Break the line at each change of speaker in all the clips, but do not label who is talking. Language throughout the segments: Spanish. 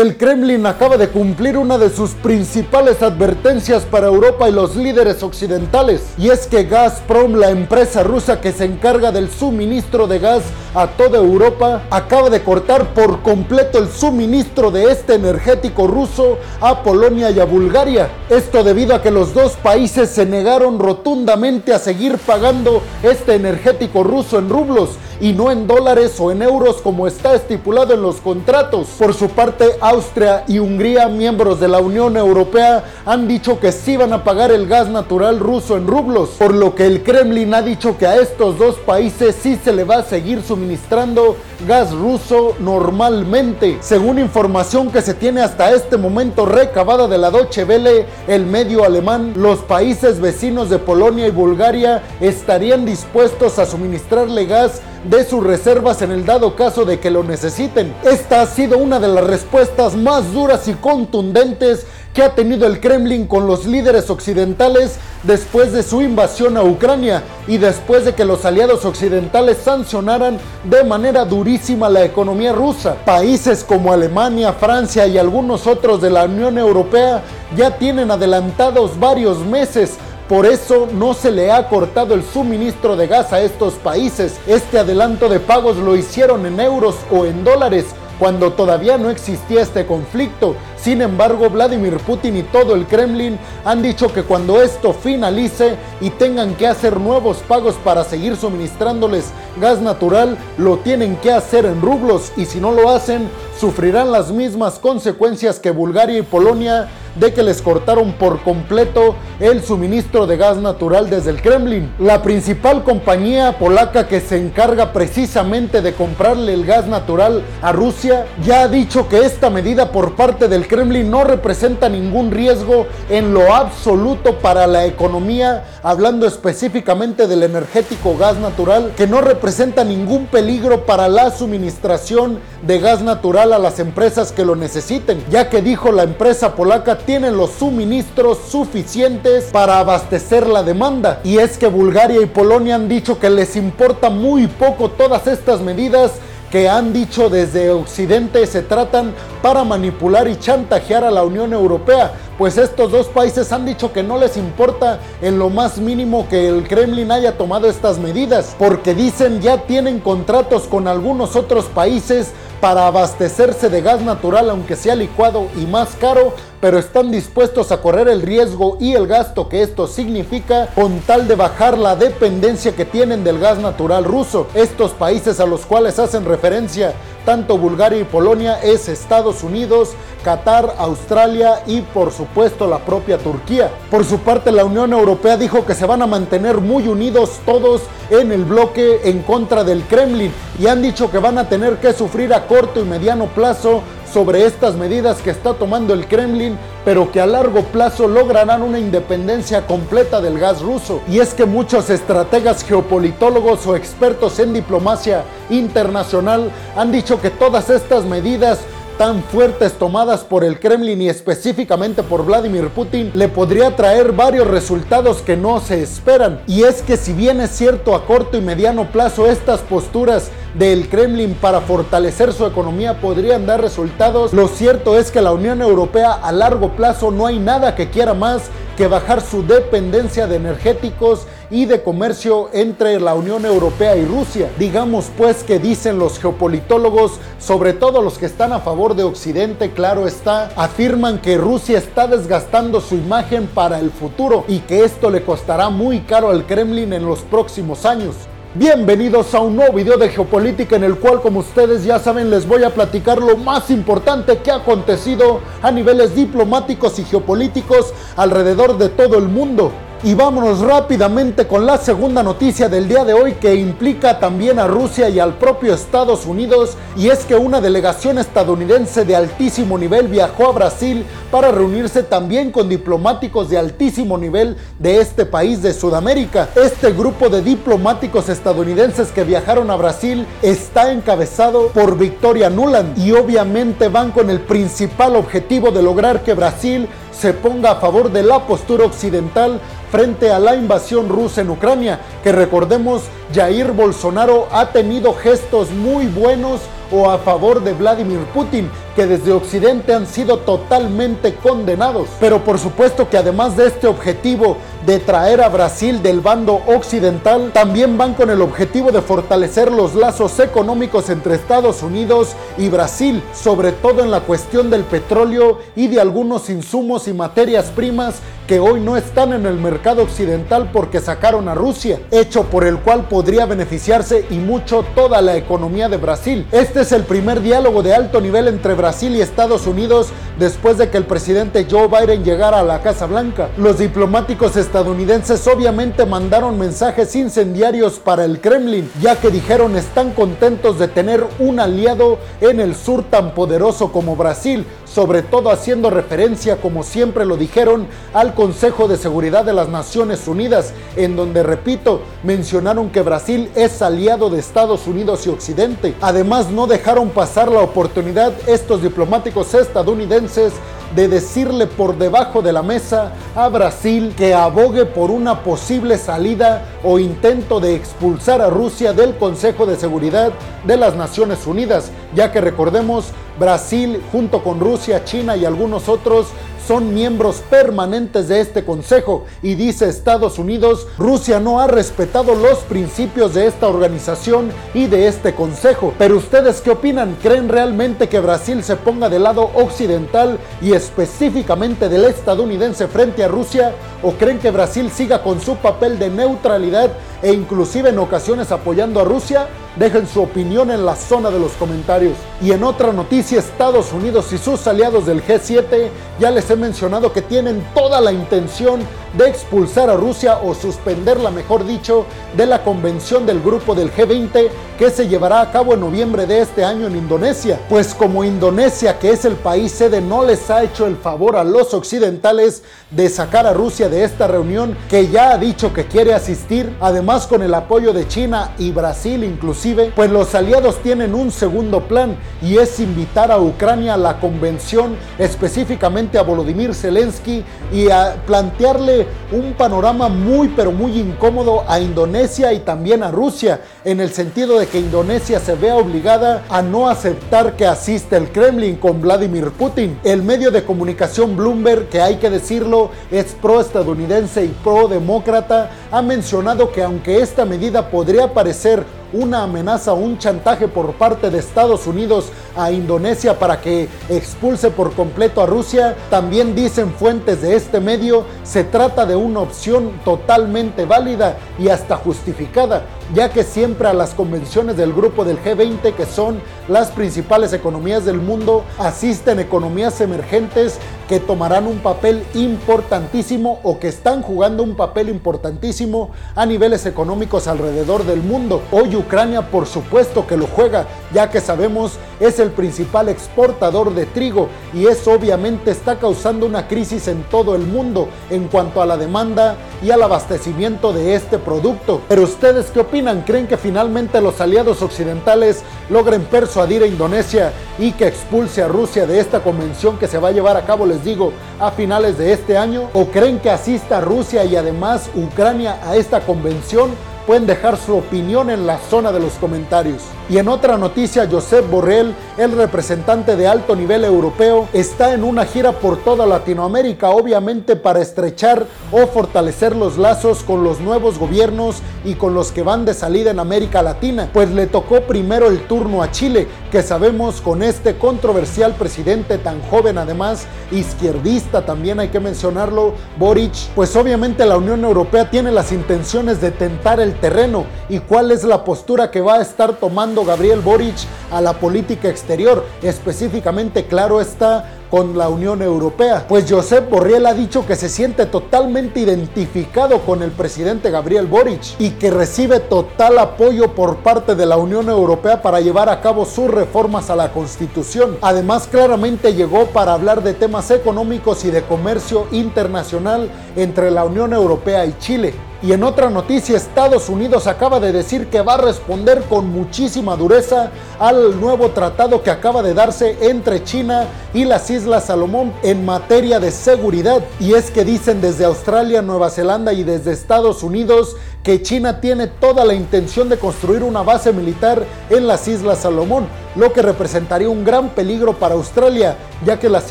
El Kremlin acaba de cumplir una de sus principales advertencias para Europa y los líderes occidentales, y es que Gazprom, la empresa rusa que se encarga del suministro de gas a toda Europa, acaba de cortar por completo el suministro de este energético ruso a Polonia y a Bulgaria. Esto debido a que los dos países se negaron rotundamente a seguir pagando este energético ruso en rublos y no en dólares o en euros como está estipulado en los contratos. Por su parte, Austria y Hungría, miembros de la Unión Europea, han dicho que sí van a pagar el gas natural ruso en rublos, por lo que el Kremlin ha dicho que a estos dos países sí se le va a seguir suministrando gas ruso normalmente. Según información que se tiene hasta este momento recabada de la Deutsche Welle, el medio alemán, los países vecinos de Polonia y Bulgaria estarían dispuestos a suministrarle gas de sus reservas en el dado caso de que lo necesiten. Esta ha sido una de las respuestas más duras y contundentes que ha tenido el Kremlin con los líderes occidentales después de su invasión a Ucrania y después de que los aliados occidentales sancionaran de manera durísima la economía rusa. Países como Alemania, Francia y algunos otros de la Unión Europea ya tienen adelantados varios meses por eso no se le ha cortado el suministro de gas a estos países. Este adelanto de pagos lo hicieron en euros o en dólares cuando todavía no existía este conflicto. Sin embargo, Vladimir Putin y todo el Kremlin han dicho que cuando esto finalice y tengan que hacer nuevos pagos para seguir suministrándoles gas natural, lo tienen que hacer en rublos y si no lo hacen, sufrirán las mismas consecuencias que Bulgaria y Polonia de que les cortaron por completo el suministro de gas natural desde el Kremlin. La principal compañía polaca que se encarga precisamente de comprarle el gas natural a Rusia ya ha dicho que esta medida por parte del Kremlin no representa ningún riesgo en lo absoluto para la economía, hablando específicamente del energético gas natural, que no representa ningún peligro para la suministración de gas natural a las empresas que lo necesiten, ya que dijo la empresa polaca tienen los suministros suficientes para abastecer la demanda. Y es que Bulgaria y Polonia han dicho que les importa muy poco todas estas medidas que han dicho desde Occidente se tratan para manipular y chantajear a la Unión Europea, pues estos dos países han dicho que no les importa en lo más mínimo que el Kremlin haya tomado estas medidas, porque dicen ya tienen contratos con algunos otros países para abastecerse de gas natural aunque sea licuado y más caro, pero están dispuestos a correr el riesgo y el gasto que esto significa con tal de bajar la dependencia que tienen del gas natural ruso. Estos países a los cuales hacen referencia tanto Bulgaria y Polonia es Estados Unidos, Qatar, Australia y por supuesto la propia Turquía. Por su parte la Unión Europea dijo que se van a mantener muy unidos todos en el bloque en contra del Kremlin y han dicho que van a tener que sufrir a corto y mediano plazo sobre estas medidas que está tomando el Kremlin, pero que a largo plazo lograrán una independencia completa del gas ruso. Y es que muchos estrategas geopolitólogos o expertos en diplomacia internacional han dicho que todas estas medidas tan fuertes tomadas por el Kremlin y específicamente por Vladimir Putin le podría traer varios resultados que no se esperan. Y es que si bien es cierto a corto y mediano plazo estas posturas del Kremlin para fortalecer su economía podrían dar resultados, lo cierto es que la Unión Europea a largo plazo no hay nada que quiera más que bajar su dependencia de energéticos y de comercio entre la Unión Europea y Rusia. Digamos pues que dicen los geopolitólogos, sobre todo los que están a favor de Occidente, claro está, afirman que Rusia está desgastando su imagen para el futuro y que esto le costará muy caro al Kremlin en los próximos años. Bienvenidos a un nuevo video de geopolítica en el cual como ustedes ya saben les voy a platicar lo más importante que ha acontecido a niveles diplomáticos y geopolíticos alrededor de todo el mundo. Y vámonos rápidamente con la segunda noticia del día de hoy que implica también a Rusia y al propio Estados Unidos y es que una delegación estadounidense de altísimo nivel viajó a Brasil para reunirse también con diplomáticos de altísimo nivel de este país de Sudamérica. Este grupo de diplomáticos estadounidenses que viajaron a Brasil está encabezado por Victoria Nuland y obviamente van con el principal objetivo de lograr que Brasil se ponga a favor de la postura occidental frente a la invasión rusa en Ucrania, que recordemos, Jair Bolsonaro ha tenido gestos muy buenos o a favor de Vladimir Putin, que desde Occidente han sido totalmente condenados. Pero por supuesto que además de este objetivo de traer a Brasil del bando occidental, también van con el objetivo de fortalecer los lazos económicos entre Estados Unidos y Brasil, sobre todo en la cuestión del petróleo y de algunos insumos y materias primas que hoy no están en el mercado occidental porque sacaron a Rusia, hecho por el cual podría beneficiarse y mucho toda la economía de Brasil. Este es el primer diálogo de alto nivel entre Brasil y Estados Unidos después de que el presidente Joe Biden llegara a la Casa Blanca. Los diplomáticos estadounidenses obviamente mandaron mensajes incendiarios para el Kremlin, ya que dijeron están contentos de tener un aliado en el sur tan poderoso como Brasil, sobre todo haciendo referencia, como siempre lo dijeron, al Consejo de Seguridad de las Naciones Unidas, en donde, repito, mencionaron que Brasil es aliado de Estados Unidos y Occidente. Además, no dejaron pasar la oportunidad estos diplomáticos estadounidenses de decirle por debajo de la mesa a Brasil que abogue por una posible salida o intento de expulsar a Rusia del Consejo de Seguridad de las Naciones Unidas, ya que recordemos, Brasil junto con Rusia, China y algunos otros son miembros permanentes de este Consejo y dice Estados Unidos, Rusia no ha respetado los principios de esta organización y de este Consejo. Pero ustedes qué opinan? ¿Creen realmente que Brasil se ponga del lado occidental y específicamente del estadounidense frente a Rusia? ¿O creen que Brasil siga con su papel de neutralidad e inclusive en ocasiones apoyando a Rusia? Dejen su opinión en la zona de los comentarios. Y en otra noticia, Estados Unidos y sus aliados del G7 ya les he mencionado que tienen toda la intención de expulsar a Rusia o suspenderla, mejor dicho, de la convención del grupo del G20 que se llevará a cabo en noviembre de este año en Indonesia. Pues como Indonesia, que es el país sede, no les ha hecho el favor a los occidentales de sacar a Rusia de esta reunión que ya ha dicho que quiere asistir, además con el apoyo de China y Brasil inclusive, pues los aliados tienen un segundo plan y es invitar a Ucrania a la convención, específicamente a Volodymyr Zelensky y a plantearle un panorama muy pero muy incómodo a Indonesia y también a Rusia, en el sentido de que Indonesia se vea obligada a no aceptar que asista el Kremlin con Vladimir Putin. El medio de comunicación Bloomberg, que hay que decirlo, es pro-estadounidense y pro-demócrata, ha mencionado que aunque esta medida podría parecer una amenaza, un chantaje por parte de Estados Unidos a Indonesia para que expulse por completo a Rusia, también dicen fuentes de este medio, se trata de una opción totalmente válida y hasta justificada, ya que siempre a las convenciones del grupo del G20, que son las principales economías del mundo, asisten economías emergentes que tomarán un papel importantísimo o que están jugando un papel importantísimo a niveles económicos alrededor del mundo. Hoy Ucrania por supuesto que lo juega, ya que sabemos es el principal exportador de trigo y eso obviamente está causando una crisis en todo el mundo en cuanto a la demanda y al abastecimiento de este producto. Pero ustedes qué opinan? ¿Creen que finalmente los aliados occidentales logren persuadir a Indonesia y que expulse a Rusia de esta convención que se va a llevar a cabo, les digo, a finales de este año? ¿O creen que asista Rusia y además Ucrania a esta convención? Pueden dejar su opinión en la zona de los comentarios. Y en otra noticia, Josep Borrell, el representante de alto nivel europeo, está en una gira por toda Latinoamérica, obviamente para estrechar o fortalecer los lazos con los nuevos gobiernos y con los que van de salida en América Latina. Pues le tocó primero el turno a Chile, que sabemos con este controversial presidente tan joven además, izquierdista también hay que mencionarlo, Boric, pues obviamente la Unión Europea tiene las intenciones de tentar el terreno y cuál es la postura que va a estar tomando Gabriel Boric a la política exterior, específicamente, claro está, con la Unión Europea. Pues Josep Borrell ha dicho que se siente totalmente identificado con el presidente Gabriel Boric y que recibe total apoyo por parte de la Unión Europea para llevar a cabo sus reformas a la Constitución. Además, claramente llegó para hablar de temas económicos y de comercio internacional entre la Unión Europea y Chile. Y en otra noticia, Estados Unidos acaba de decir que va a responder con muchísima dureza al nuevo tratado que acaba de darse entre China y las Islas Salomón en materia de seguridad. Y es que dicen desde Australia, Nueva Zelanda y desde Estados Unidos que China tiene toda la intención de construir una base militar en las Islas Salomón, lo que representaría un gran peligro para Australia, ya que las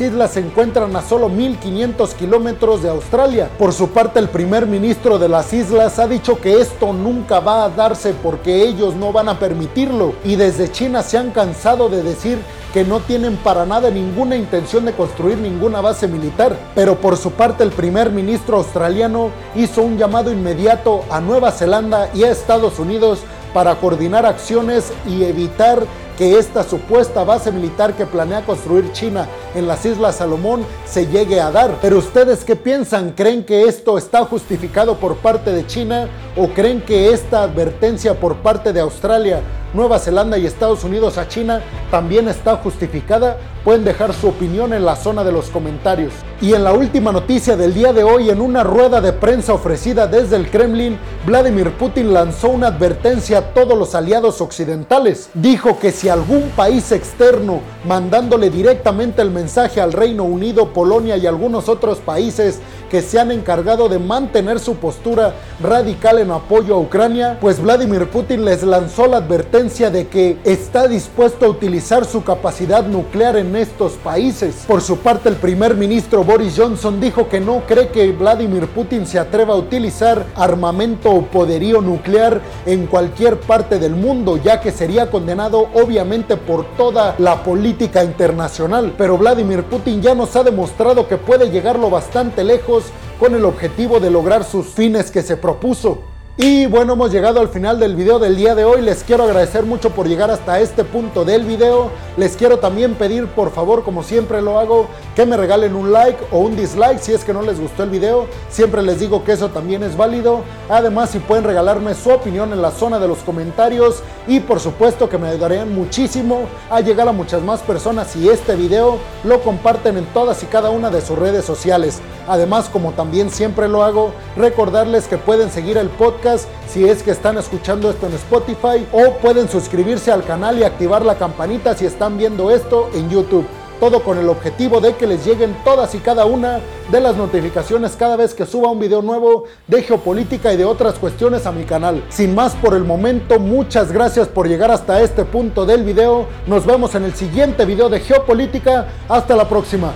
islas se encuentran a solo 1500 kilómetros de Australia. Por su parte, el primer ministro de las islas ha dicho que esto nunca va a darse porque ellos no van a permitirlo, y desde China se han cansado de decir que no tienen para nada ninguna intención de construir ninguna base militar. Pero por su parte el primer ministro australiano hizo un llamado inmediato a Nueva Zelanda y a Estados Unidos para coordinar acciones y evitar que esta supuesta base militar que planea construir China en las Islas Salomón se llegue a dar. Pero ustedes qué piensan? ¿Creen que esto está justificado por parte de China o creen que esta advertencia por parte de Australia Nueva Zelanda y Estados Unidos a China también está justificada? Pueden dejar su opinión en la zona de los comentarios. Y en la última noticia del día de hoy, en una rueda de prensa ofrecida desde el Kremlin, Vladimir Putin lanzó una advertencia a todos los aliados occidentales. Dijo que si algún país externo, mandándole directamente el mensaje al Reino Unido, Polonia y algunos otros países que se han encargado de mantener su postura radical en apoyo a Ucrania, pues Vladimir Putin les lanzó la advertencia de que está dispuesto a utilizar su capacidad nuclear en estos países. Por su parte, el primer ministro Boris Johnson dijo que no cree que Vladimir Putin se atreva a utilizar armamento o poderío nuclear en cualquier parte del mundo, ya que sería condenado obviamente por toda la política internacional. Pero Vladimir Putin ya nos ha demostrado que puede llegarlo bastante lejos con el objetivo de lograr sus fines que se propuso. Y bueno, hemos llegado al final del video del día de hoy. Les quiero agradecer mucho por llegar hasta este punto del video. Les quiero también pedir, por favor, como siempre lo hago, que me regalen un like o un dislike si es que no les gustó el video. Siempre les digo que eso también es válido. Además, si pueden regalarme su opinión en la zona de los comentarios. Y por supuesto que me ayudarían muchísimo a llegar a muchas más personas si este video lo comparten en todas y cada una de sus redes sociales. Además, como también siempre lo hago, recordarles que pueden seguir el si es que están escuchando esto en Spotify o pueden suscribirse al canal y activar la campanita si están viendo esto en YouTube. Todo con el objetivo de que les lleguen todas y cada una de las notificaciones cada vez que suba un video nuevo de geopolítica y de otras cuestiones a mi canal. Sin más por el momento, muchas gracias por llegar hasta este punto del video. Nos vemos en el siguiente video de geopolítica. Hasta la próxima.